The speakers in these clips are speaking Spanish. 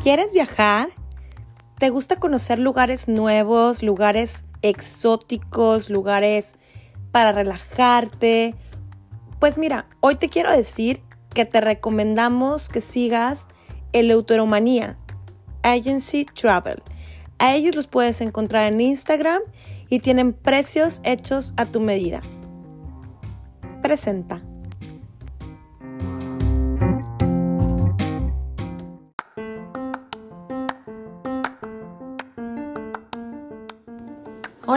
¿Quieres viajar? ¿Te gusta conocer lugares nuevos, lugares exóticos, lugares para relajarte? Pues mira, hoy te quiero decir que te recomendamos que sigas el Autoromanía Agency Travel. A ellos los puedes encontrar en Instagram y tienen precios hechos a tu medida. Presenta.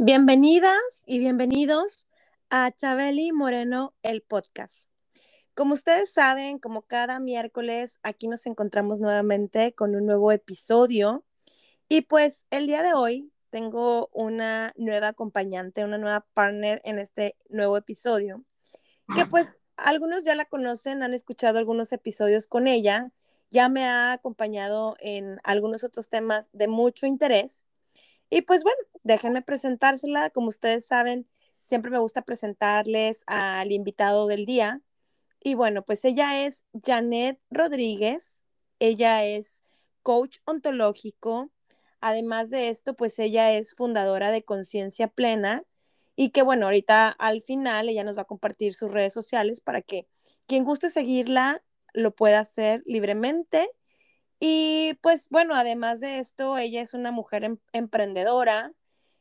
Bienvenidas y bienvenidos a Chabeli Moreno, el podcast. Como ustedes saben, como cada miércoles, aquí nos encontramos nuevamente con un nuevo episodio. Y pues el día de hoy tengo una nueva acompañante, una nueva partner en este nuevo episodio, que pues algunos ya la conocen, han escuchado algunos episodios con ella, ya me ha acompañado en algunos otros temas de mucho interés. Y pues bueno, déjenme presentársela. Como ustedes saben, siempre me gusta presentarles al invitado del día. Y bueno, pues ella es Janet Rodríguez. Ella es coach ontológico. Además de esto, pues ella es fundadora de Conciencia Plena y que bueno, ahorita al final ella nos va a compartir sus redes sociales para que quien guste seguirla lo pueda hacer libremente y pues bueno, además de esto, ella es una mujer em, emprendedora,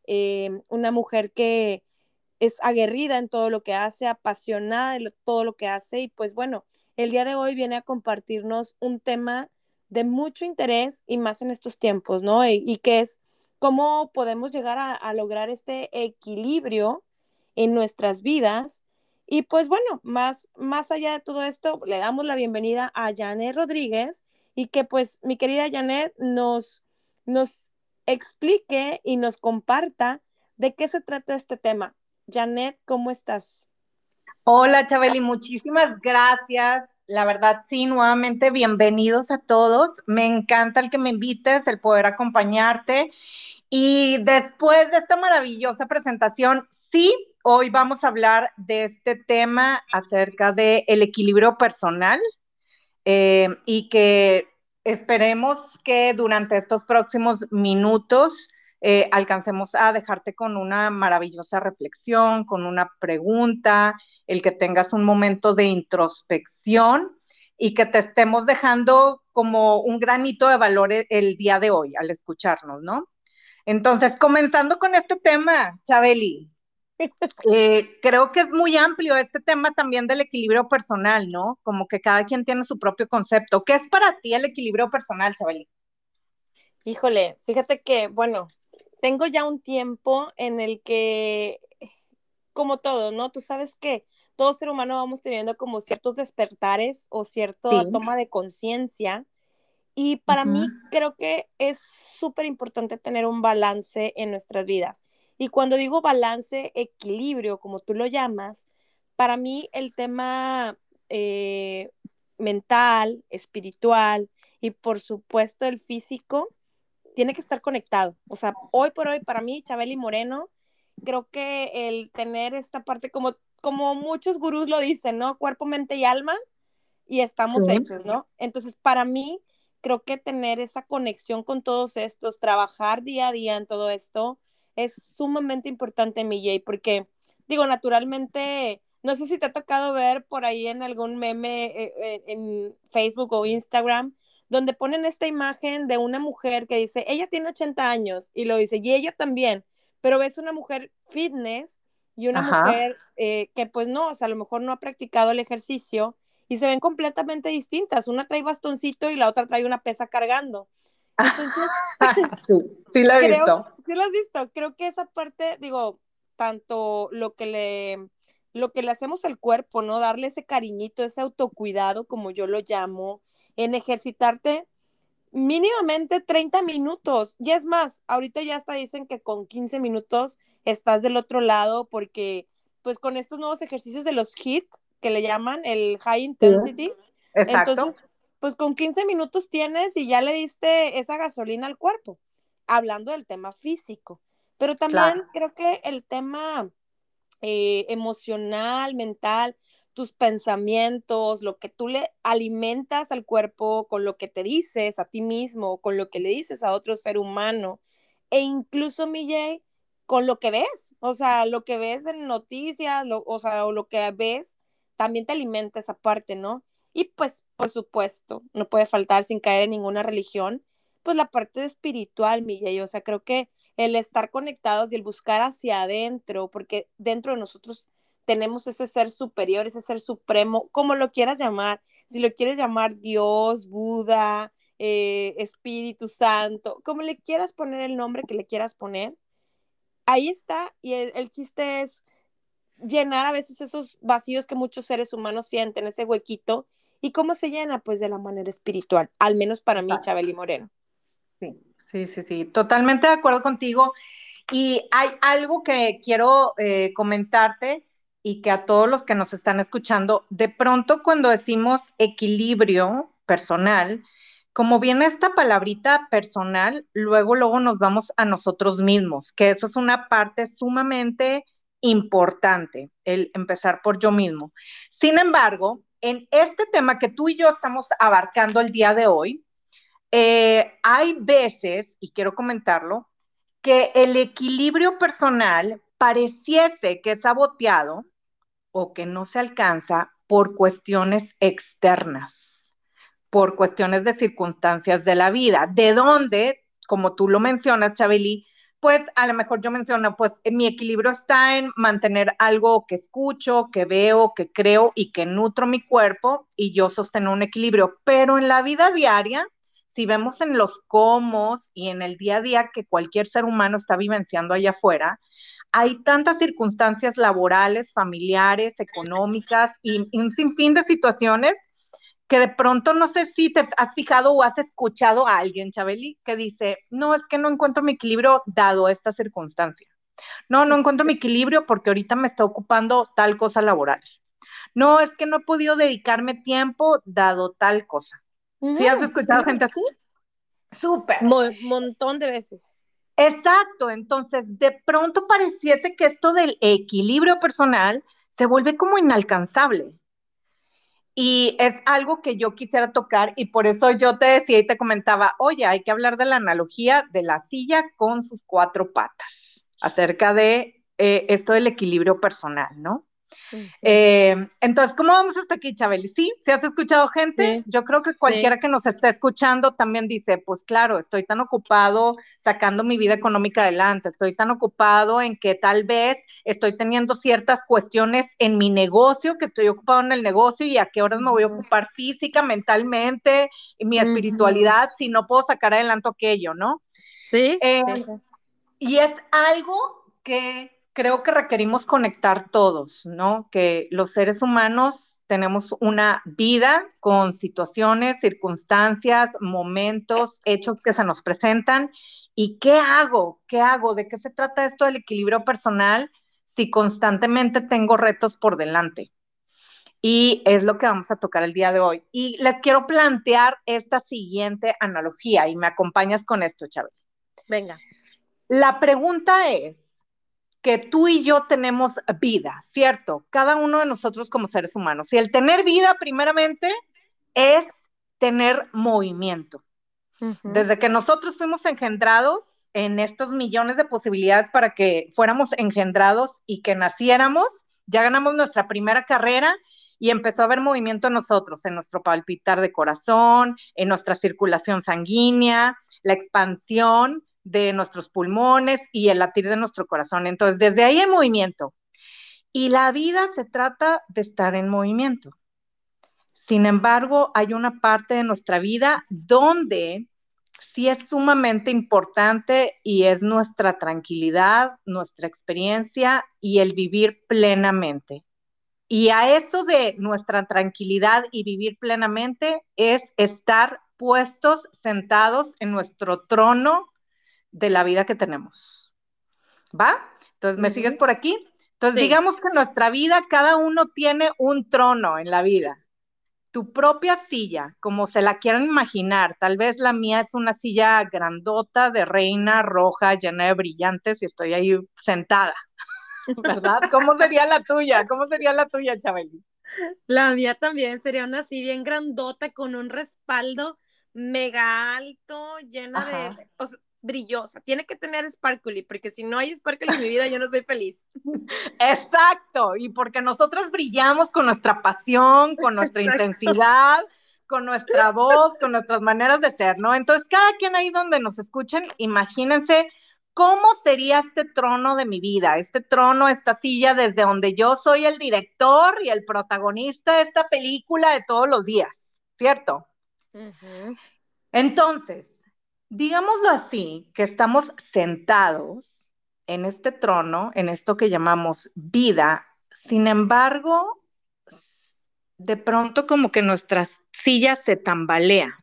eh, una mujer que es aguerrida en todo lo que hace, apasionada de todo lo que hace y pues bueno, el día de hoy viene a compartirnos un tema de mucho interés y más en estos tiempos, ¿no? Y, que es cómo podemos llegar a, a, lograr este equilibrio en nuestras vidas. Y pues bueno, más, más allá de todo esto, le damos la bienvenida a Janet Rodríguez y que pues mi querida Janet nos, nos explique y nos comparta de qué se trata este tema. Janet, ¿cómo estás? Hola, Chabeli, muchísimas gracias. La verdad, sí, nuevamente bienvenidos a todos. Me encanta el que me invites, el poder acompañarte. Y después de esta maravillosa presentación, sí, hoy vamos a hablar de este tema acerca del el equilibrio personal, eh, y que esperemos que durante estos próximos minutos eh, alcancemos a dejarte con una maravillosa reflexión, con una pregunta, el que tengas un momento de introspección y que te estemos dejando como un granito de valor el, el día de hoy al escucharnos, ¿no? Entonces, comenzando con este tema, Chabeli, eh, creo que es muy amplio este tema también del equilibrio personal, ¿no? Como que cada quien tiene su propio concepto. ¿Qué es para ti el equilibrio personal, Chabeli? Híjole, fíjate que, bueno, tengo ya un tiempo en el que, como todo, ¿no? Tú sabes que todo ser humano vamos teniendo como ciertos despertares o cierta toma de conciencia. Y para mí creo que es súper importante tener un balance en nuestras vidas. Y cuando digo balance, equilibrio, como tú lo llamas, para mí el tema eh, mental, espiritual y por supuesto el físico tiene que estar conectado. O sea, hoy por hoy para mí, Chabeli Moreno, creo que el tener esta parte, como, como muchos gurús lo dicen, ¿no? Cuerpo, mente y alma, y estamos hechos, ¿no? Entonces, para mí, creo que tener esa conexión con todos estos, trabajar día a día en todo esto, es sumamente importante, mi Jay, porque digo, naturalmente, no sé si te ha tocado ver por ahí en algún meme eh, eh, en Facebook o Instagram, donde ponen esta imagen de una mujer que dice, ella tiene 80 años, y lo dice, y ella también, pero ves una mujer fitness y una mujer eh, que pues no, o sea, a lo mejor no ha practicado el ejercicio y se ven completamente distintas. Una trae bastoncito y la otra trae una pesa cargando. Entonces, sí, la he visto. Sí, la has visto. Creo que esa parte, digo, tanto lo que le lo que le hacemos al cuerpo, ¿no? Darle ese cariñito, ese autocuidado, como yo lo llamo, en ejercitarte mínimamente 30 minutos. Y es más, ahorita ya hasta dicen que con 15 minutos estás del otro lado porque pues con estos nuevos ejercicios de los HIIT, que le llaman el High Intensity, entonces pues con 15 minutos tienes y ya le diste esa gasolina al cuerpo, hablando del tema físico. Pero también creo que el tema eh, emocional, mental, tus pensamientos, lo que tú le alimentas al cuerpo con lo que te dices a ti mismo, con lo que le dices a otro ser humano, e incluso, Mille, con lo que ves, o sea, lo que ves en noticias, o sea, o lo que ves, también te alimenta esa parte, ¿no? Y pues, por supuesto, no puede faltar sin caer en ninguna religión, pues la parte espiritual, Mille, o sea, creo que el estar conectados y el buscar hacia adentro, porque dentro de nosotros tenemos ese ser superior, ese ser supremo, como lo quieras llamar, si lo quieres llamar Dios, Buda, eh, Espíritu Santo, como le quieras poner el nombre que le quieras poner, ahí está y el, chiste es llenar a veces esos vacíos que muchos seres humanos sienten, ese huequito, y cómo se llena, pues de la manera espiritual, al menos para mí, Chabeli Moreno. Sí, sí, sí, sí, totalmente de acuerdo contigo. Y hay algo que quiero eh, comentarte y que a todos los que nos están escuchando, de pronto cuando decimos equilibrio personal, como viene esta palabrita personal, luego, luego nos vamos a nosotros mismos, que eso es una parte sumamente importante, el empezar por yo mismo. Sin embargo, en este tema que tú y yo estamos abarcando el día de hoy, eh, hay veces, y quiero comentarlo, que el equilibrio personal pareciese que es saboteado o que no se alcanza por cuestiones externas, por cuestiones de circunstancias de la vida, de donde, como tú lo mencionas, Chabeli, pues a lo mejor yo menciono, pues mi equilibrio está en mantener algo que escucho, que veo, que creo y que nutro mi cuerpo y yo sostengo un equilibrio, pero en la vida diaria si vemos en los cómo y en el día a día que cualquier ser humano está vivenciando allá afuera, hay tantas circunstancias laborales, familiares, económicas y, un sinfín de situaciones que de pronto no sé si te has fijado o has escuchado a alguien, Chabeli, que dice, no, es que no encuentro mi equilibrio dado esta circunstancia. No, no encuentro mi equilibrio porque ahorita me está ocupando tal cosa laboral. No, es que no he podido dedicarme tiempo dado tal cosa. ¿Sí has escuchado gente así? Súper. Montón de veces. Exacto, entonces de pronto pareciese que esto del equilibrio personal se vuelve como inalcanzable. Y es algo que yo quisiera tocar y por eso yo te decía y te comentaba, oye, hay que hablar de la analogía de la silla con sus cuatro patas, acerca de eh, esto del equilibrio personal, ¿no? Eh, entonces, ¿cómo vamos hasta aquí, Chabeli? Sí, si has escuchado gente, yo creo que cualquiera que nos esté escuchando también dice, pues claro, estoy tan ocupado sacando mi vida económica adelante, estoy tan ocupado en que tal vez estoy teniendo ciertas cuestiones en mi negocio, que estoy ocupado en el negocio y a qué horas me voy a ocupar física, mentalmente, mi espiritualidad, si no puedo sacar adelante aquello, ¿no? sí. Eh, y es algo que creo que requerimos conectar todos, ¿no? Que los seres humanos tenemos una vida con situaciones, circunstancias, momentos, hechos que se nos presentan. ¿Y qué hago? ¿Qué hago? ¿De qué se trata esto del equilibrio personal si constantemente tengo retos por delante? Y es lo que vamos a tocar el día de hoy. Y les quiero plantear esta siguiente analogía y me acompañas con esto, Chávez. Venga. La pregunta es, que tú y yo tenemos vida, ¿cierto? Cada uno de nosotros como seres humanos. Y el tener vida, primeramente, es tener movimiento. Desde que nosotros fuimos engendrados en estos millones de posibilidades para que fuéramos engendrados y que naciéramos, ya ganamos nuestra primera carrera y empezó a haber movimiento en nosotros, en nuestro palpitar de corazón, en nuestra circulación sanguínea, la expansión de nuestros pulmones y el latir de nuestro corazón. Entonces, desde ahí hay movimiento. Y la vida se trata de estar en movimiento. Sin embargo, hay una parte de nuestra vida donde sí es sumamente importante y es nuestra tranquilidad, nuestra experiencia y el vivir plenamente. Y a eso de nuestra tranquilidad y vivir plenamente es estar puestos, sentados en nuestro trono de la vida que tenemos. ¿Va? Entonces, ¿me sigues por aquí? Entonces, digamos que en nuestra vida cada uno tiene un trono en la vida. Tu propia silla, como se la quieran imaginar, tal vez la mía es una silla grandota de reina roja llena de brillantes y estoy ahí sentada. ¿verdad? ¿Cómo sería la tuya? ¿Cómo sería la tuya, Chabeli? La mía también sería una así bien grandota con un respaldo mega alto, llena de, o sea, brillosa. Tiene que tener sparkly, porque si no hay sparkly en mi vida, yo no soy feliz. Exacto, y porque nosotros brillamos con nuestra pasión, con nuestra intensidad, con nuestra voz, con nuestras maneras de ser, ¿no? Entonces, cada quien ahí donde nos escuchen, imagínense ¿cómo sería este trono de mi vida? Este trono, esta silla desde donde yo soy el director y el protagonista de esta película de todos los días, ¿cierto? Entonces, digámoslo así, que estamos sentados en este trono, en esto que llamamos vida, sin embargo, de pronto como que nuestra silla se tambalea,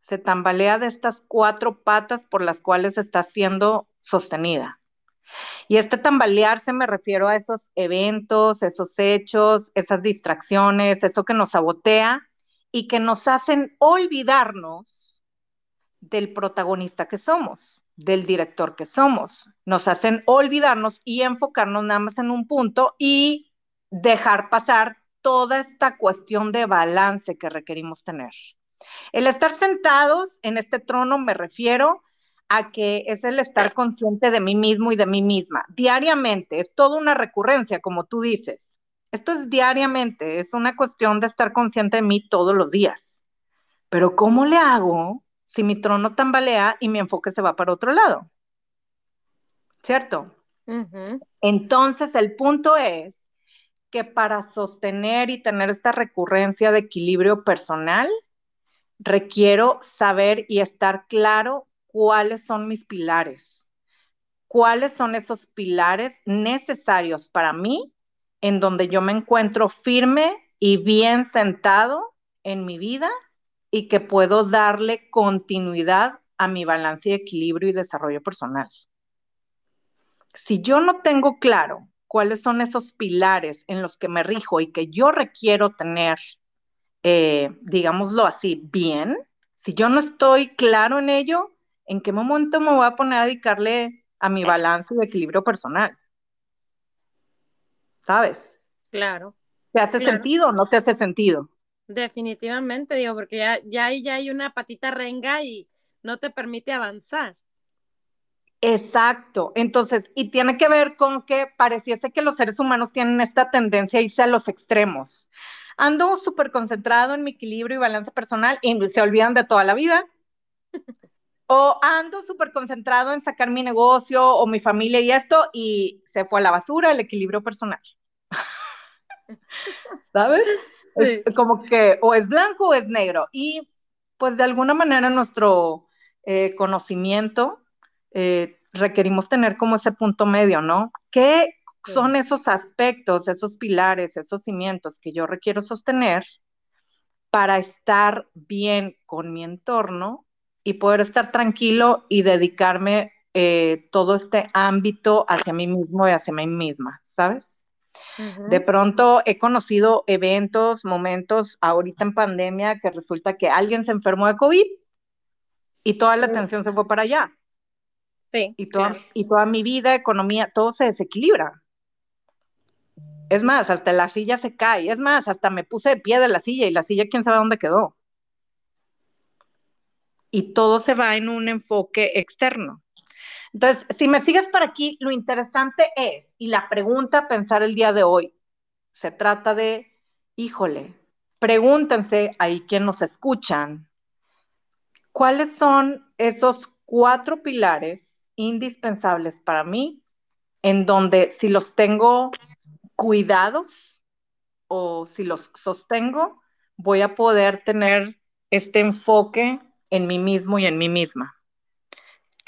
se tambalea de estas cuatro patas por las cuales está siendo sostenida. Y este tambalearse me refiero a esos eventos, esos hechos, esas distracciones, eso que nos sabotea y que nos hacen olvidarnos del protagonista que somos, del director que somos. Nos hacen olvidarnos y enfocarnos nada más en un punto y dejar pasar toda esta cuestión de balance que requerimos tener. El estar sentados en este trono me refiero a que es el estar consciente de mí mismo y de mí misma, diariamente, es toda una recurrencia, como tú dices. Esto es diariamente, es una cuestión de estar consciente de mí todos los días. Pero ¿cómo le hago si mi trono tambalea y mi enfoque se va para otro lado? ¿Cierto? Entonces, el punto es que para sostener y tener esta recurrencia de equilibrio personal, requiero saber y estar claro cuáles son mis pilares, cuáles son esos pilares necesarios para mí en donde yo me encuentro firme y bien sentado en mi vida y que puedo darle continuidad a mi balance y equilibrio y desarrollo personal. Si yo no tengo claro cuáles son esos pilares en los que me rijo y que yo requiero tener, eh, digámoslo así, bien, si yo no estoy claro en ello, ¿en qué momento me voy a poner a dedicarle a mi balance de equilibrio personal? ¿Sabes? Claro. ¿Te hace sentido o no te hace sentido? Definitivamente, digo, porque ya, ya, ya hay una patita renga y no te permite avanzar. Exacto. Entonces, y tiene que ver con que pareciese que los seres humanos tienen esta tendencia a irse a los extremos. Ando súper concentrado en mi equilibrio y balance personal y se olvidan de toda la vida. O ando súper concentrado en sacar mi negocio o mi familia y esto y se fue a la basura el equilibrio personal. ¿Sabes? Sí. como que o es blanco o es negro. Y pues de alguna manera nuestro eh, conocimiento eh, requerimos tener como ese punto medio, ¿no? ¿Qué son esos aspectos, esos pilares, esos cimientos que yo requiero sostener para estar bien con mi entorno y poder estar tranquilo y dedicarme eh, todo este ámbito hacia mí mismo y hacia mí misma, ¿sabes? De pronto he conocido eventos, momentos ahorita en pandemia que resulta que alguien se enfermó de COVID y toda la atención se fue para allá. Sí. Y toda, y toda mi vida, economía, todo se desequilibra. Es más, hasta la silla se cae. Es más, hasta me puse de pie de la silla y la silla quién sabe dónde quedó y todo se va en un enfoque externo. Entonces, si me sigues por aquí, lo interesante es, y la pregunta a pensar el día de hoy, se trata de, híjole, pregúntense ahí quien nos escuchan, ¿cuáles son esos cuatro pilares indispensables para mí en donde si los tengo cuidados o si los sostengo, voy a poder tener este enfoque en mí mismo y en mí misma.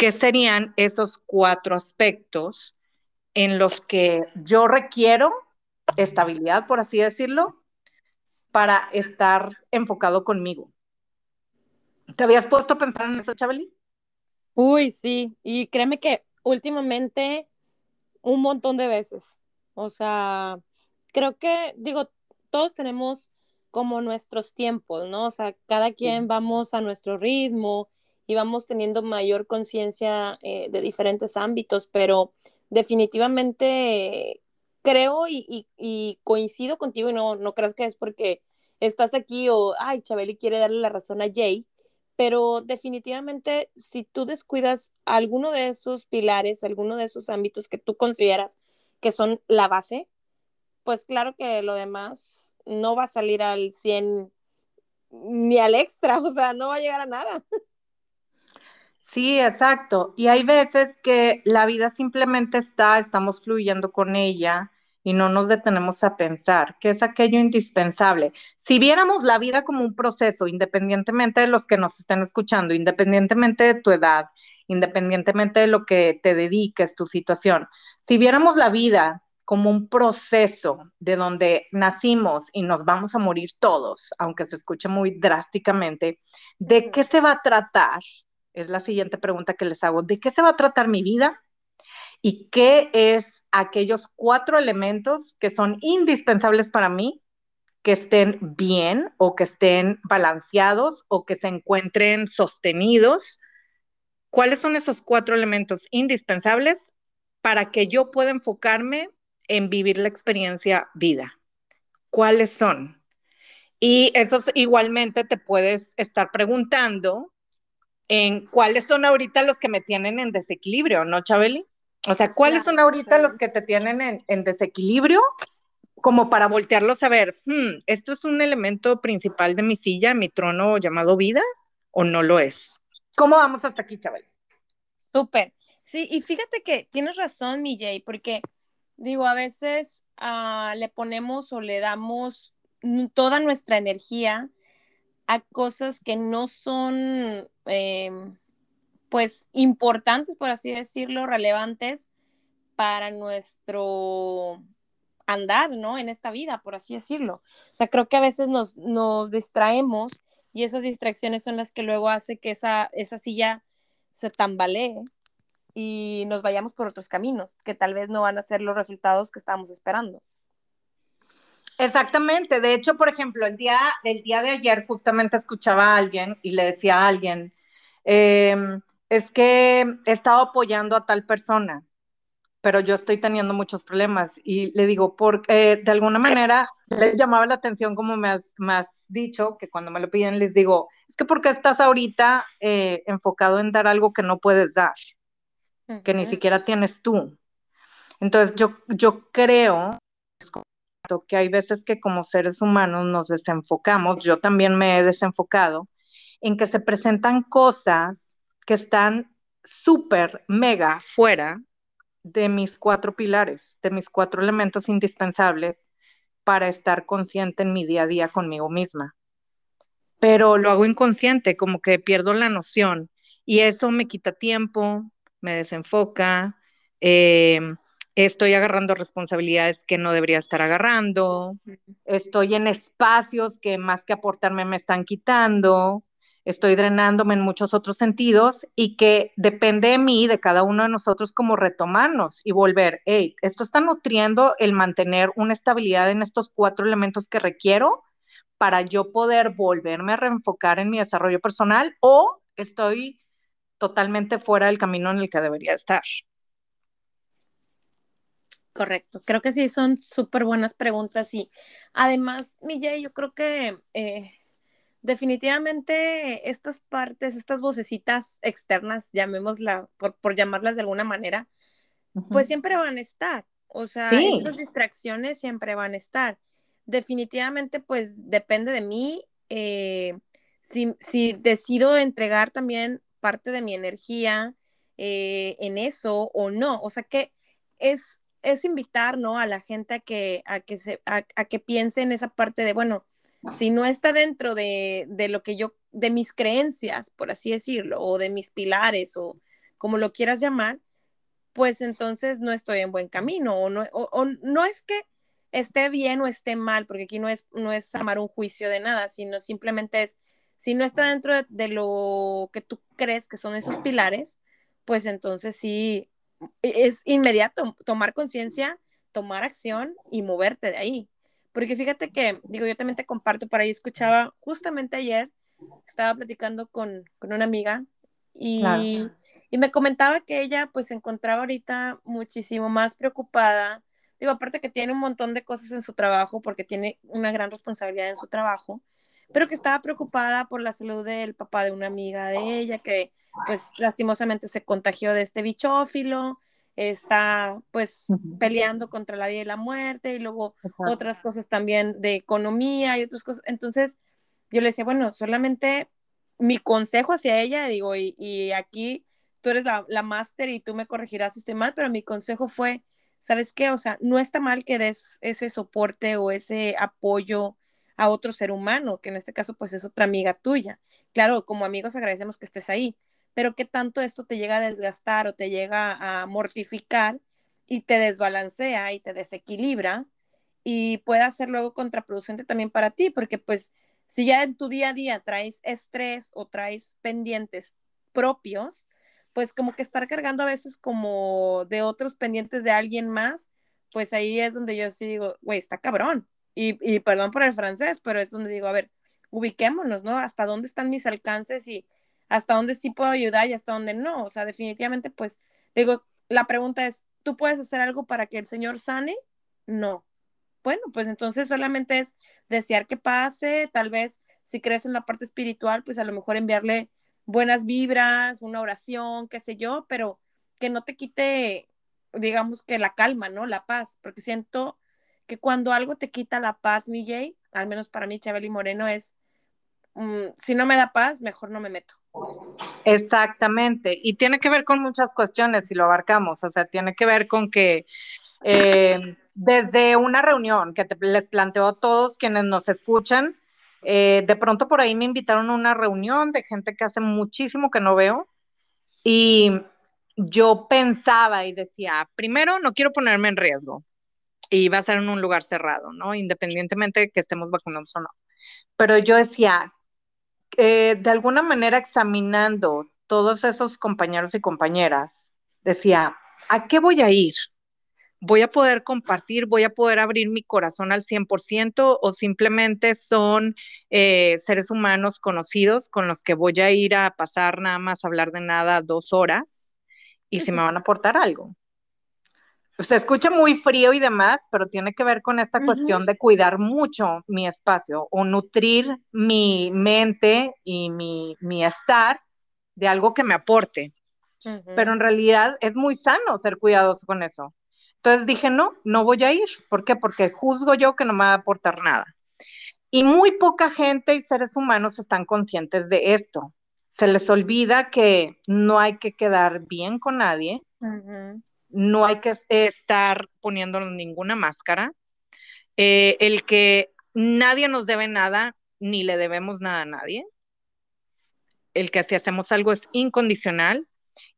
¿Qué serían esos cuatro aspectos en los que yo requiero estabilidad, por así decirlo, para estar enfocado conmigo. ¿Te habías puesto a pensar en eso, Chabeli? Uy, sí, y créeme que últimamente un montón de veces. O sea, creo que, digo, todos tenemos como nuestros tiempos, ¿no? O sea, cada quien vamos a nuestro ritmo y vamos teniendo mayor conciencia eh, de diferentes ámbitos, pero definitivamente creo y, y, coincido contigo y no, no creas que es porque estás aquí o, ay, Chabeli quiere darle la razón a Jay, pero definitivamente si tú descuidas alguno de esos pilares, alguno de esos ámbitos que tú consideras que son la base, pues claro que lo demás no va a salir al 100 ni al extra, o sea, no va a llegar a nada. Sí, exacto. Y hay veces que la vida simplemente está, estamos fluyendo con ella y no nos detenemos a pensar qué es aquello indispensable. Si viéramos la vida como un proceso, independientemente de los que nos estén escuchando, independientemente de tu edad, independientemente de lo que te dediques, tu situación, si viéramos la vida como un proceso de donde nacimos y nos vamos a morir todos, aunque se escuche muy drásticamente, ¿de qué se va a tratar? Es la siguiente pregunta que les hago. ¿De qué se va a tratar mi vida? ¿Y qué es aquellos cuatro elementos que son indispensables para mí que estén bien o que estén balanceados o que se encuentren sostenidos? ¿Cuáles son esos cuatro elementos indispensables para que yo pueda enfocarme en vivir la experiencia vida? ¿Cuáles son? Y eso igualmente te puedes estar preguntando en cuáles son ahorita los que me tienen en desequilibrio, ¿no, Chabeli? O sea, ¿cuáles son ahorita los que te tienen en, desequilibrio? Como para voltearlos a ver, hmm, ¿esto es un elemento principal de mi silla, mi trono llamado vida, o no lo es? ¿Cómo vamos hasta aquí, Chabeli? Súper. Sí, y fíjate que tienes razón, mi Jay, porque digo, a veces uh, le ponemos o le damos toda nuestra energía a cosas que no son, em, pues, importantes, por así decirlo, relevantes para nuestro andar, ¿no? En esta vida, por así decirlo. O sea, creo que a veces nos, nos distraemos y esas distracciones son las que luego hace que esa, esa silla se tambalee y nos vayamos por otros caminos, que tal vez no van a ser los resultados que estábamos esperando. Exactamente. De hecho, por ejemplo, el día, el día de ayer justamente escuchaba a alguien y le decía a alguien, em, es que he estado apoyando a tal persona, pero yo estoy teniendo muchos problemas. Y le digo, porque de alguna manera les llamaba la atención, como me has, dicho, que cuando me lo piden les digo, es que porque estás ahorita eh, enfocado en dar algo que no puedes dar, que ni siquiera tienes tú. Entonces, yo, yo creo que hay veces que como seres humanos nos desenfocamos, yo también me he desenfocado, en que se presentan cosas que están súper, mega fuera de mis cuatro pilares, de mis cuatro elementos indispensables para estar consciente en mi día a día conmigo misma. Pero lo hago inconsciente, como que pierdo la noción y eso me quita tiempo, me desenfoca, eh, estoy agarrando responsabilidades que no debería estar agarrando, estoy en espacios que más que aportarme me están quitando, estoy drenándome en muchos otros sentidos y que depende de mí, de cada uno de nosotros, como retomarnos y volver, hey, esto está nutriendo el mantener una estabilidad en estos cuatro elementos que requiero para yo poder volverme a reenfocar en mi desarrollo personal o estoy totalmente fuera del camino en el que debería estar. Correcto, creo que sí, son súper buenas preguntas y además, Mille, yo creo que eh, definitivamente estas partes, estas vocecitas externas, llamémosla, por, por llamarlas de alguna manera, pues siempre van a estar, o sea, estas distracciones siempre van a estar. Definitivamente, pues depende de mí eh, si, si, decido entregar también parte de mi energía eh, en eso o no, o sea que es es invitar, ¿no? A la gente a que, a que, se, a, que piense en esa parte de, bueno, si no está dentro de, de, lo que yo, de mis creencias, por así decirlo, o de mis pilares, o como lo quieras llamar, pues entonces no estoy en buen camino, o no, o, no es que esté bien o esté mal, porque aquí no es, no es armar un juicio de nada, sino simplemente es, si no está dentro de, lo que tú crees que son esos pilares, pues entonces sí, es inmediato tomar conciencia, tomar acción y moverte de ahí. Porque fíjate que, digo, yo también te comparto, por ahí escuchaba justamente ayer, estaba platicando con, con una amiga y, y, me comentaba que ella pues se encontraba ahorita muchísimo más preocupada Digo, aparte que tiene un montón de cosas en su trabajo porque tiene una gran responsabilidad en su trabajo, pero que estaba preocupada por la salud del papá de una amiga de ella que pues lastimosamente se contagió de este bichófilo, está pues peleando contra la vida y la muerte y luego otras cosas también de economía y otras cosas. Entonces yo le decía, bueno, solamente mi consejo hacia ella, digo, y, y aquí tú eres la, la máster y tú me corregirás si estoy mal, pero mi consejo fue, ¿sabes qué? O sea, no está mal que des ese soporte o ese apoyo a otro ser humano, que en este caso pues es otra amiga tuya. Claro, como amigos agradecemos que estés ahí, pero ¿qué tanto esto te llega a desgastar o te llega a mortificar y te desbalancea y te desequilibra y puede ser luego contraproducente también para ti, porque pues si ya en tu día a día traes estrés o traes pendientes propios, pues como que estar cargando a veces como de otros pendientes de alguien más, pues ahí es donde yo sí digo, güey, está cabrón. Y, perdón por el francés, pero es donde digo, a ver, ubiquémonos, ¿no? ¿Hasta dónde están mis alcances y hasta dónde sí puedo ayudar y hasta dónde no? O sea, definitivamente, pues, digo, la pregunta es, ¿tú puedes hacer algo para que el Señor sane? No. Bueno, pues entonces solamente es desear que pase, tal vez si crees en la parte espiritual, pues a lo mejor enviarle buenas vibras, una oración, qué sé yo, pero que no te quite, digamos que la calma, ¿no? La paz, porque siento que cuando algo te quita la paz, mi Jay, al menos para mí, Chabeli Moreno, es, mm, si no me da paz, mejor no me meto. Exactamente, y tiene que ver con muchas cuestiones si lo abarcamos, o sea, tiene que ver con que eh, desde una reunión que les planteo a todos quienes nos escuchan, eh, de pronto por ahí me invitaron a una reunión de gente que hace muchísimo que no veo y yo pensaba y decía, primero, no quiero ponerme en riesgo y va a ser en un lugar cerrado, ¿no? Independientemente de que estemos vacunados o no. Pero yo decía, eh, de alguna manera examinando todos esos compañeros y compañeras, decía, ¿a qué voy a ir? voy a poder compartir, voy a poder abrir mi corazón al 100% o simplemente son eh, seres humanos conocidos con los que voy a ir a pasar nada más a hablar de nada dos horas y si me van a aportar algo. Se escucha muy frío y demás, pero tiene que ver con esta cuestión de cuidar mucho mi espacio o nutrir mi mente y mi, mi estar de algo que me aporte. Pero en realidad es muy sano ser cuidadoso con eso. Entonces dije, no, no voy a ir. ¿Por qué? Porque juzgo yo que no me va a aportar nada. Y muy poca gente y seres humanos están conscientes de esto. Se les olvida que no hay que quedar bien con nadie, no hay que estar poniéndonos ninguna máscara, eh, el que nadie nos debe nada, ni le debemos nada a nadie, el que si hacemos algo es incondicional,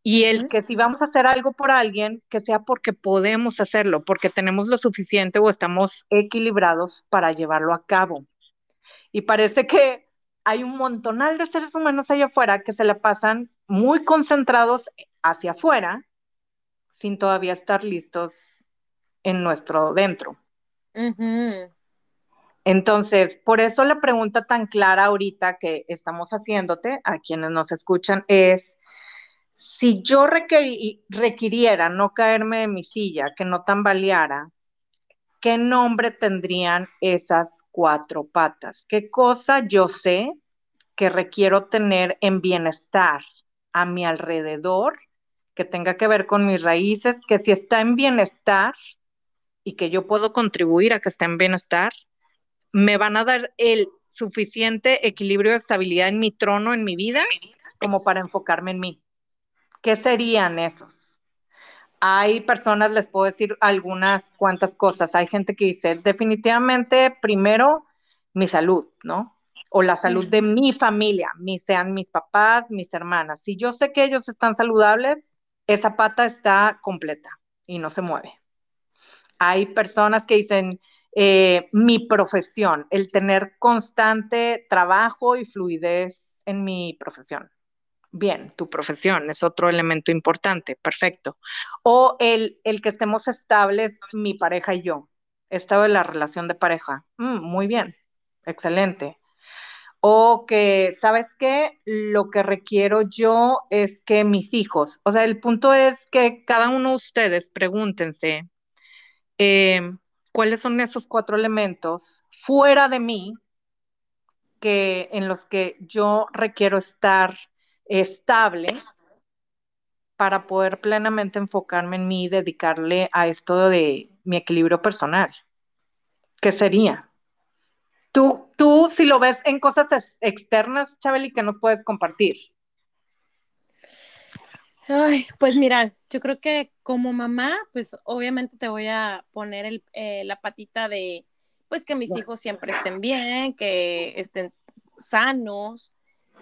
y el que si vamos a hacer algo por alguien, que sea porque podemos hacerlo, porque tenemos lo suficiente o estamos equilibrados para llevarlo a cabo. Y parece que hay un montonal de seres humanos allá afuera que se la pasan muy concentrados hacia afuera sin todavía estar listos en nuestro dentro. Entonces, por eso la pregunta tan clara ahorita que estamos haciéndote a quienes nos escuchan es, si yo requiriera no caerme de mi silla, que no tambaleara, ¿qué nombre tendrían esas cuatro patas? ¿Qué cosa yo sé que requiero tener en bienestar a mi alrededor, que tenga que ver con mis raíces, que si está en bienestar y que yo puedo contribuir a que esté en bienestar, me van a dar el suficiente equilibrio y estabilidad en mi trono, en mi vida, como para enfocarme en mí. ¿Qué serían esos? Hay personas, les puedo decir algunas cuantas cosas. Hay gente que dice, definitivamente, primero, mi salud, ¿no? O la salud de mi familia, sean mis papás, mis hermanas. Si yo sé que ellos están saludables, esa pata está completa y no se mueve. Hay personas que dicen, eh, mi profesión, el tener constante trabajo y fluidez en mi profesión. Bien, tu profesión es otro elemento importante, perfecto. O el, el que estemos estables, mi pareja y yo, estado de la relación de pareja. Mm, muy bien, excelente. O que, ¿sabes qué? Lo que requiero yo es que mis hijos, o sea, el punto es que cada uno de ustedes pregúntense eh, cuáles son esos cuatro elementos fuera de mí que en los que yo requiero estar estable para poder plenamente enfocarme en mí y dedicarle a esto de mi equilibrio personal. ¿Qué sería? Tú, tú, si lo ves en cosas externas, Chabeli, ¿qué nos puedes compartir? Ay, pues mira, yo creo que como mamá, pues obviamente te voy a poner eh, la patita de, pues que mis hijos siempre estén bien, que estén sanos,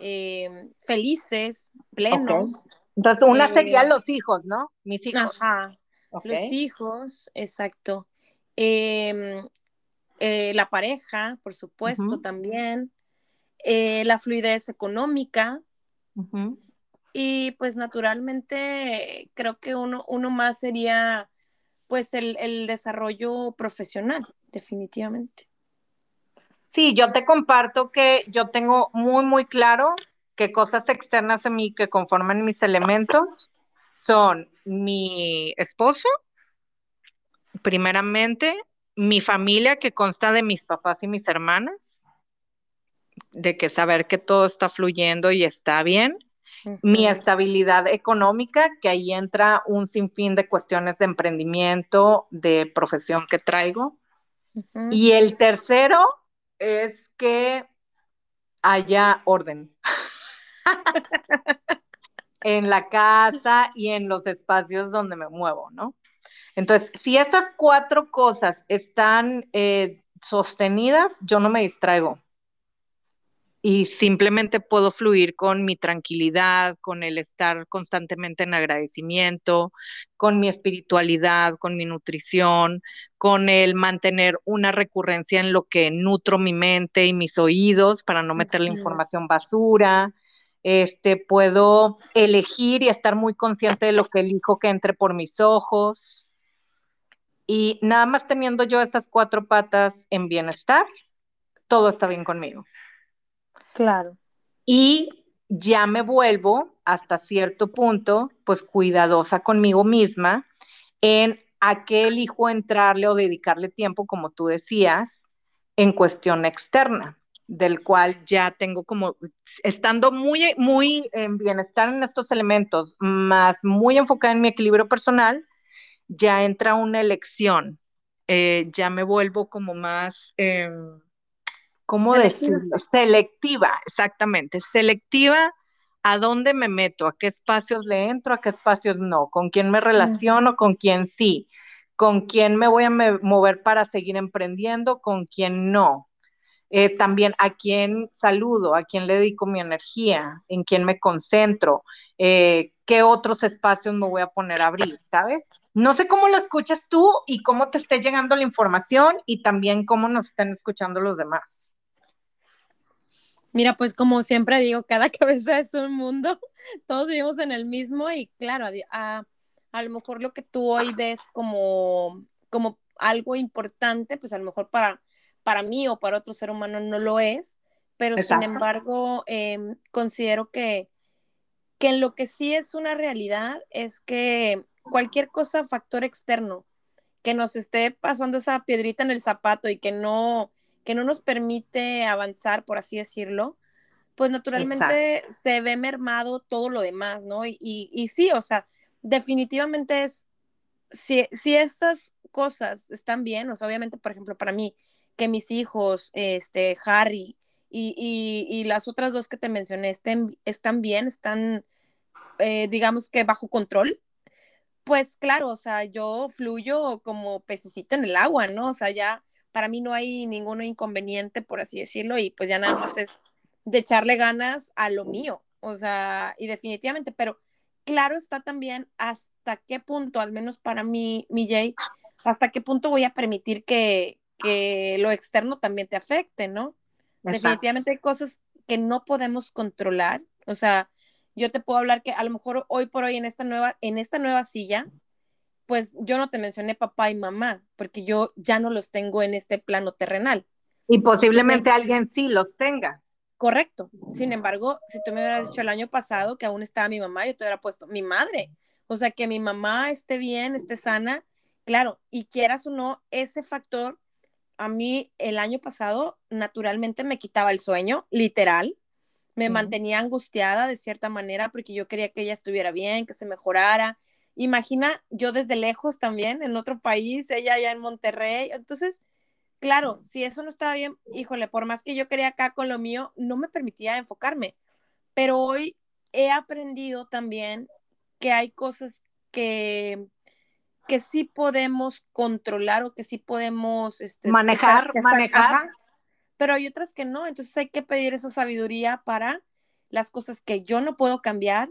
em, felices, plenos. Entonces, una sería eh, los hijos, ¿no? Mis hijos. Ajá. Los hijos, exacto. Em, eh, la pareja, por supuesto, también, eh, la fluidez económica. Y pues naturalmente creo que uno, uno más sería pues el, el, desarrollo profesional, definitivamente. Sí, yo te comparto que yo tengo muy, muy claro que cosas externas a mí que conforman mis elementos son mi esposo, primeramente, mi familia que consta de mis papás y mis hermanas, de que saber que todo está fluyendo y está bien. Mi estabilidad económica, que ahí entra un sinfín de cuestiones de emprendimiento, de profesión que traigo. Y el tercero es que haya orden en la casa y en los espacios donde me muevo, ¿no? Entonces, si esas cuatro cosas están eh, sostenidas, yo no me distraigo. Y simplemente puedo fluir con mi tranquilidad, con el estar constantemente en agradecimiento, con mi espiritualidad, con mi nutrición, con el mantener una recurrencia en lo que nutro mi mente y mis oídos para no meter la información basura. Este, puedo elegir y estar muy consciente de lo que elijo que entre por mis ojos y nada más teniendo yo esas cuatro patas en bienestar, todo está bien conmigo. Claro. Y ya me vuelvo hasta cierto punto, pues cuidadosa conmigo misma en a qué elijo entrarle o dedicarle tiempo, como tú decías, en cuestión externa, del cual ya tengo como, estando muy, muy en bienestar en estos elementos, más muy enfocada en mi equilibrio personal, ya entra una elección, eh, ya me vuelvo como más, em, ¿cómo decirlo? Selectiva, exactamente, selectiva a dónde me meto, a qué espacios le entro, a qué espacios no, con quién me relaciono, con quién sí, con quién me voy a mover para seguir emprendiendo, con quién no. Eh, también a quién saludo, a quién le dedico mi energía, en quién me concentro, eh, qué otros espacios me voy a poner a abrir, ¿sabes? No sé cómo lo escuchas tú y cómo te esté llegando la información y también cómo nos estén escuchando los demás. Mira, pues como siempre digo, cada cabeza es un mundo, todos vivimos en el mismo y claro, a, a, lo mejor lo que tú hoy ves como, como algo importante, pues a lo mejor para, para mí o para otro ser humano no lo es, pero sin embargo em, considero que, que en lo que sí es una realidad es que cualquier cosa, factor externo, que nos esté pasando esa piedrita en el zapato y que no, que no nos permite avanzar, por así decirlo, pues naturalmente se ve mermado todo lo demás, ¿no? Y, y, sí, o sea, definitivamente es, si, si estas cosas están bien, o sea, obviamente, por ejemplo, para mí, que mis hijos, este, Harry y, y, las otras dos que te mencioné estén, están bien, están, eh, digamos que bajo control, pues claro, o sea, yo fluyo como pececito en el agua, ¿no? O sea, ya para mí no hay ningún inconveniente, por así decirlo, y pues ya nada más es de echarle ganas a lo mío, o sea, y definitivamente, pero claro está también hasta qué punto, al menos para mí, mi Jay, hasta qué punto voy a permitir que, que lo externo también te afecte, ¿no? Definitivamente hay cosas que no podemos controlar. O sea, yo te puedo hablar que a lo mejor hoy por hoy en esta nueva, en esta nueva silla, pues yo no te mencioné papá y mamá, porque yo ya no los tengo en este plano terrenal. Y posiblemente alguien sí los tenga. Correcto. Sin embargo, si tú me hubieras dicho el año pasado que aún estaba mi mamá, yo te hubiera puesto mi madre. O sea, que mi mamá esté bien, esté sana, claro, y quieras o no, ese factor a mí el año pasado naturalmente me quitaba el sueño, literal. Me mantenía angustiada de cierta manera porque yo quería que ella estuviera bien, que se mejorara. Imagina yo desde lejos también, en otro país, ella allá en Monterrey. Entonces, claro, si eso no estaba bien, híjole, por más que yo quería acá con lo mío, no me permitía enfocarme. Pero hoy he aprendido también que hay cosas que que sí podemos controlar o que sí podemos este, manejar, manejar. pero hay otras que no, entonces hay que pedir esa sabiduría para las cosas que yo no puedo cambiar,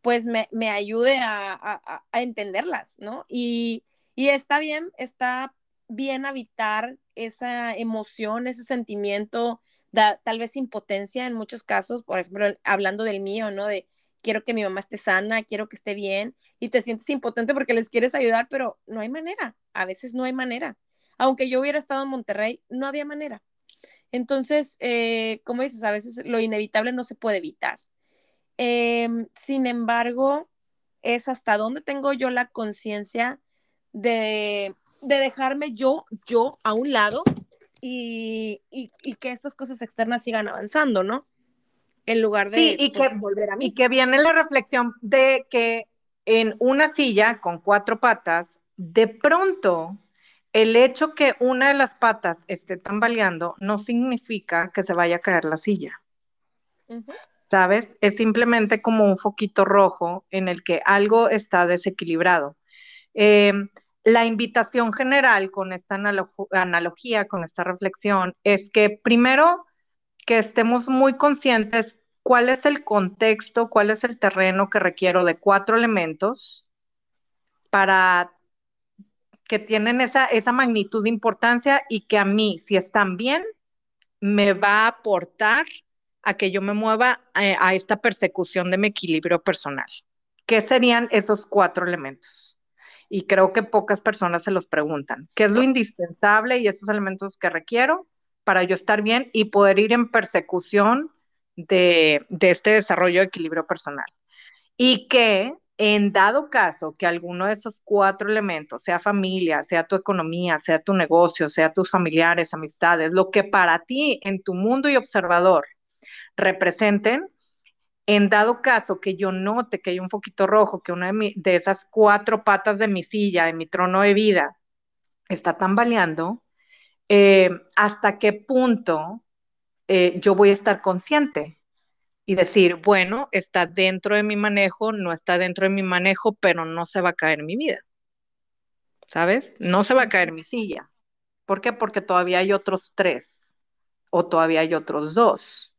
pues me, me ayude a, a, a, entenderlas, ¿no? Y, y está bien, está bien habitar esa emoción, ese sentimiento, da, tal vez impotencia en muchos casos, por ejemplo, hablando del mío, ¿no? De quiero que mi mamá esté sana, quiero que esté bien, y te sientes impotente porque les quieres ayudar, pero no hay manera, a veces no hay manera. Aunque yo hubiera estado en Monterrey, no había manera. Entonces, eh, como dices, a veces lo inevitable no se puede evitar. Em, sin embargo, es hasta dónde tengo yo la conciencia de, de, dejarme yo, yo a un lado y, y, y que estas cosas externas sigan avanzando, ¿no? En lugar de y que, volver a mí. Y que viene la reflexión de que en una silla con cuatro patas, de pronto el hecho que una de las patas esté tambaleando no significa que se vaya a caer la silla. ¿Sabes? Es simplemente como un foquito rojo en el que algo está desequilibrado. Eh, la invitación general con esta analogía, con esta reflexión, es que primero que estemos muy conscientes cuál es el contexto, cuál es el terreno que requiero de cuatro elementos para que tienen esa, esa magnitud de importancia y que a mí, si están bien, me va a aportar a que yo me mueva a, eh, a esta persecución de mi equilibrio personal. ¿Qué serían esos cuatro elementos? Y creo que pocas personas se los preguntan. ¿Qué es lo indispensable y esos elementos que requiero? Para yo estar bien y poder ir en persecución de, este desarrollo de equilibrio personal. Y que en dado caso que alguno de esos cuatro elementos, sea familia, sea tu economía, sea tu negocio, sea tus familiares, amistades, lo que para ti en tu mundo y observador representen, en dado caso que yo note que hay un foquito rojo, que una de, de esas cuatro patas de mi silla, de mi trono de vida, está tambaleando, eh, hasta qué punto eh, yo voy a estar consciente y decir, bueno, está dentro de mi manejo, no está dentro de mi manejo, pero no se va a caer mi vida. ¿Sabes? No se va a caer mi silla. ¿Por qué? Porque todavía hay otros tres o todavía hay otros dos.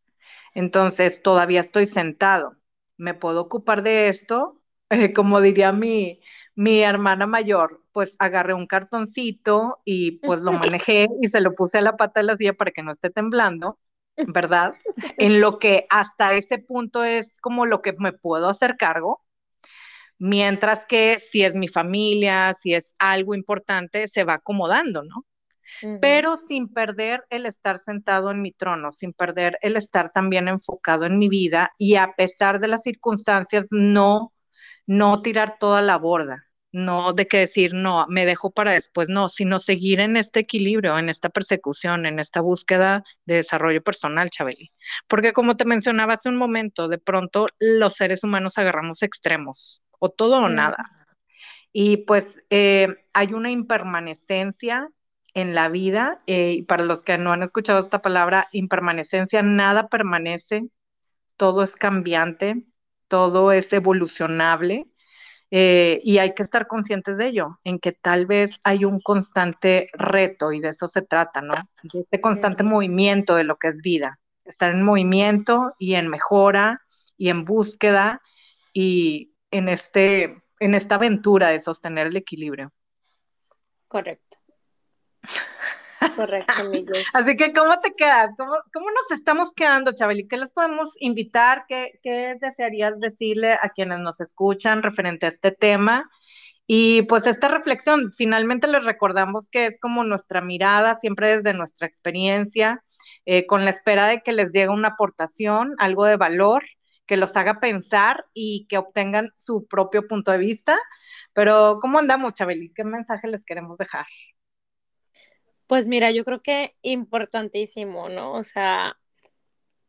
Entonces, todavía estoy sentado. ¿Me puedo ocupar de esto? como diría mi, mi hermana mayor, pues agarré un cartoncito y pues lo manejé y se lo puse a la pata de la silla para que no esté temblando, ¿verdad? En lo que hasta ese punto es como lo que me puedo hacer cargo, mientras que si es mi familia, si es algo importante, se va acomodando, ¿no? Pero sin perder el estar sentado en mi trono, sin perder el estar también enfocado en mi vida y a pesar de las circunstancias, no, no tirar toda la borda, no de que decir, no, me dejo para después, no, sino seguir en este equilibrio, en esta persecución, en esta búsqueda de desarrollo personal, Chabeli. Porque como te mencionaba hace un momento, de pronto los seres humanos agarramos extremos, o todo o nada. Y pues eh, hay una impermanencia en la vida, eh, y para los que no han escuchado esta palabra, impermanencia, nada permanece, todo es cambiante, todo es evolucionable eh, y hay que estar conscientes de ello, en que tal vez hay un constante reto y de eso se trata, ¿no? De este constante movimiento de lo que es vida, estar en movimiento y en mejora y en búsqueda y en, este, en esta aventura de sostener el equilibrio. Correcto. Correcto, Miguel. Así que, ¿cómo te quedas? ¿Cómo, ¿Cómo, nos estamos quedando, Chabeli? ¿Qué les podemos invitar? ¿Qué, ¿Qué desearías decirle a quienes nos escuchan referente a este tema? Y pues esta reflexión, finalmente les recordamos que es como nuestra mirada, siempre desde nuestra experiencia, eh, con la espera de que les llegue una aportación, algo de valor, que los haga pensar y que obtengan su propio punto de vista. Pero, ¿cómo andamos, Chabeli? ¿Qué mensaje les queremos dejar? Pues mira, yo creo que importantísimo, ¿no? O sea,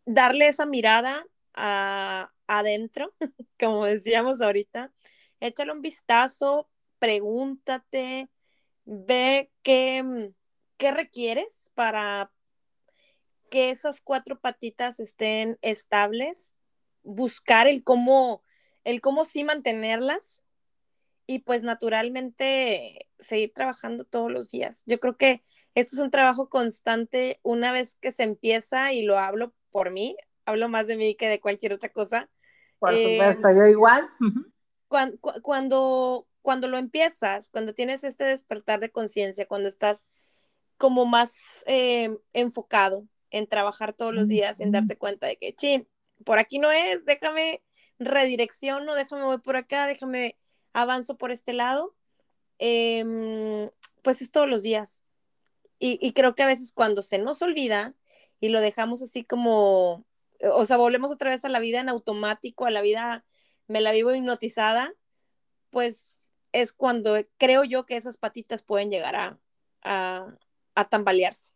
darle esa mirada a, adentro, como decíamos ahorita, échale un vistazo, pregúntate, ve qué, qué requieres para que esas cuatro patitas estén estables, buscar el cómo, el cómo sí mantenerlas y pues naturalmente seguir trabajando todos los días. Yo creo que esto es un trabajo constante una vez que se empieza y lo hablo por mí, hablo más de mí que de cualquier otra cosa. Por supuesto, yo igual cuando, cuando, lo empiezas, cuando tienes este despertar de conciencia, cuando estás como más eh, enfocado en trabajar todos los días, en darte cuenta de que, chin, por aquí no es, déjame redirecciono, déjame voy por acá, déjame avanzo por este lado, em, pues es todos los días. Y, creo que a veces cuando se nos olvida y lo dejamos así como, o sea, volvemos otra vez a la vida en automático, a la vida me la vivo hipnotizada, pues es cuando creo yo que esas patitas pueden llegar a, a, tambalearse.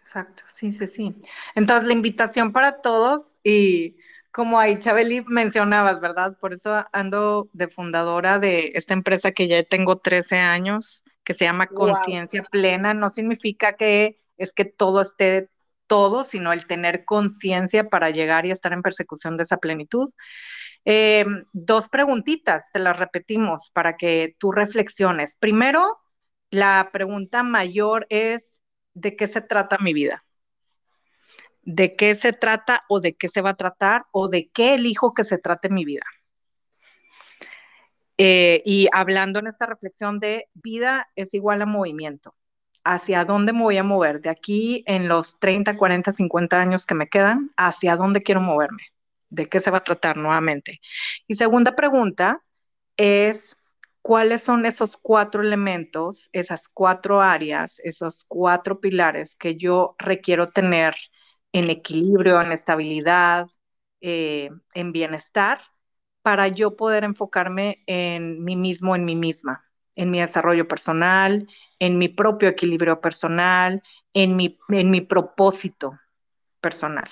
Exacto, sí, sí, sí. Entonces, la invitación para todos y como ahí Chabeli mencionabas, ¿verdad? Por eso ando de fundadora de esta empresa que ya tengo 13 años, que se llama Conciencia Plena. No significa que es que todo esté todo, sino el tener conciencia para llegar y estar en persecución de esa plenitud. Eh, dos preguntitas, te las repetimos para que tú reflexiones. Primero, la pregunta mayor es, ¿de qué se trata mi vida? ¿De qué se trata o de qué se va a tratar o de qué elijo que se trate mi vida? Eh, y hablando en esta reflexión de vida es igual a movimiento. ¿Hacia dónde me voy a mover? De aquí en los 30, 40, 50 años que me quedan, ¿hacia dónde quiero moverme? de qué se va a tratar nuevamente. Y segunda pregunta es, ¿cuáles son esos cuatro elementos, esas cuatro áreas, esos cuatro pilares que yo requiero tener en equilibrio, en estabilidad, eh, en bienestar, para yo poder enfocarme en mí mismo, en mí misma, en mi desarrollo personal, en mi propio equilibrio personal, en mi, en mi propósito personal.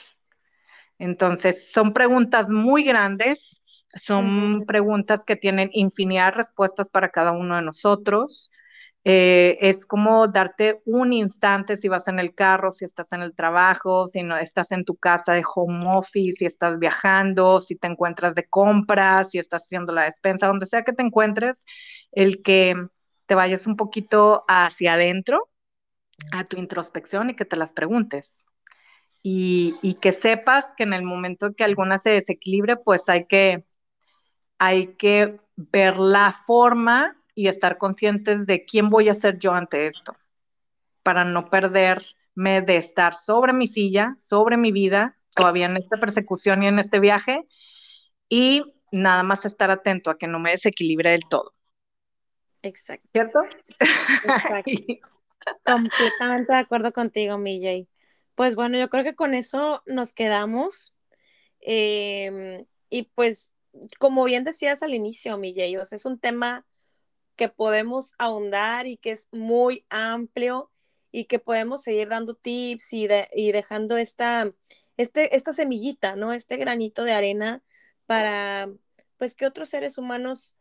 Entonces, son preguntas muy grandes, son preguntas que tienen infinidad de respuestas para cada uno de nosotros. Eh, es como darte un instante si vas en el carro, si estás en el trabajo, si no estás en tu casa de home office, si estás viajando, si te encuentras de compras, si estás haciendo la despensa, donde sea que te encuentres, el que te vayas un poquito hacia adentro a tu introspección y que te las preguntes. Y, que sepas que en el momento que alguna se desequilibre, pues hay que, hay que ver la forma y estar conscientes de quién voy a ser yo ante esto, para no perderme de estar sobre mi silla, sobre mi vida, todavía en esta persecución y en este viaje, y nada más estar atento a que no me desequilibre del todo. Exacto. ¿Cierto? Exacto. Completamente de acuerdo contigo, Mijay. Pues bueno, yo creo que con eso nos quedamos. Em, y pues, como bien decías al inicio, mi es un tema que podemos ahondar y que es muy amplio y que podemos seguir dando tips y, y dejando esta, este, esta semillita, ¿no? Este granito de arena para, pues, que otros seres humanos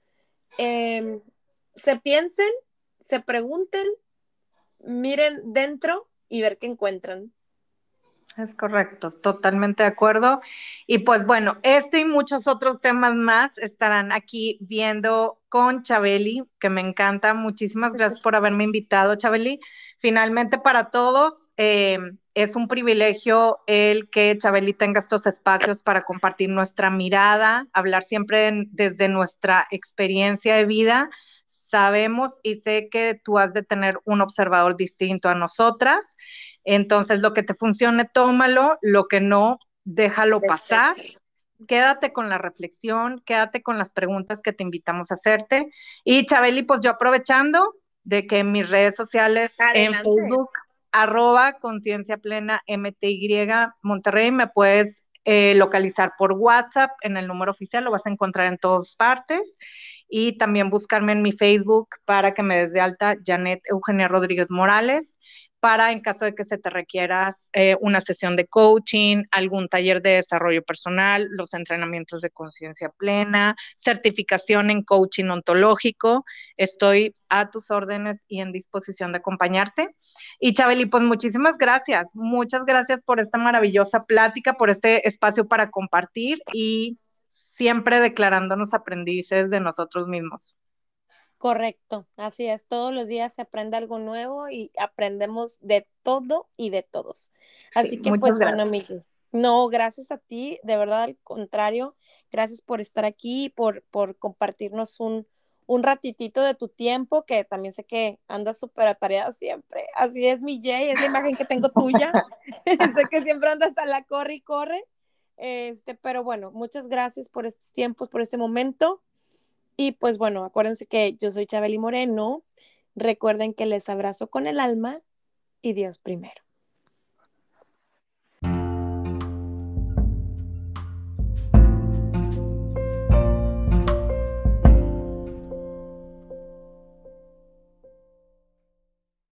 em, se piensen, se pregunten, miren dentro y ver qué encuentran. Es correcto, totalmente de acuerdo. Y pues bueno, este y muchos otros temas más estarán aquí viendo con Chabeli, que me encanta. Muchísimas gracias por haberme invitado, Chabeli. Finalmente, para todos, eh, es un privilegio el que Chabeli tenga estos espacios para compartir nuestra mirada, hablar siempre desde nuestra experiencia de vida sabemos y sé que tú has de tener un observador distinto a nosotras. Entonces, lo que te funcione, tómalo, lo que no, déjalo pasar. Quédate con la reflexión, quédate con las preguntas que te invitamos a hacerte. Y Chabeli, pues yo aprovechando de que en mis redes sociales, en Facebook, arroba conciencia plena MTY Monterrey, me puedes eh, localizar por WhatsApp en el número oficial, lo vas a encontrar en todas partes. Y también buscarme en mi Facebook para que me des de alta Janet Eugenia Rodríguez Morales para en caso de que se te requieras eh, una sesión de coaching, algún taller de desarrollo personal, los entrenamientos de conciencia plena, certificación en coaching ontológico. Estoy a tus órdenes y en disposición de acompañarte. Y Chabeli, pues muchísimas gracias. Muchas gracias por esta maravillosa plática, por este espacio para compartir y siempre declarándonos aprendices de nosotros mismos. Correcto, así es. Todos los días se aprende algo nuevo y aprendemos de todo y de todos. Así que, pues, bueno, Miki, no, gracias a ti, de verdad, al contrario, gracias por estar aquí, por, por compartirnos un, un ratitito de tu tiempo, que también sé que andas súper atareada siempre. Así es, mi Jay, es la imagen que tengo tuya. sé que siempre andas a la corre y corre. Este, pero bueno, muchas gracias por estos tiempos, por este momento. Y pues bueno, acuérdense que yo soy Chabeli Moreno. Recuerden que les abrazo con el alma y Dios primero.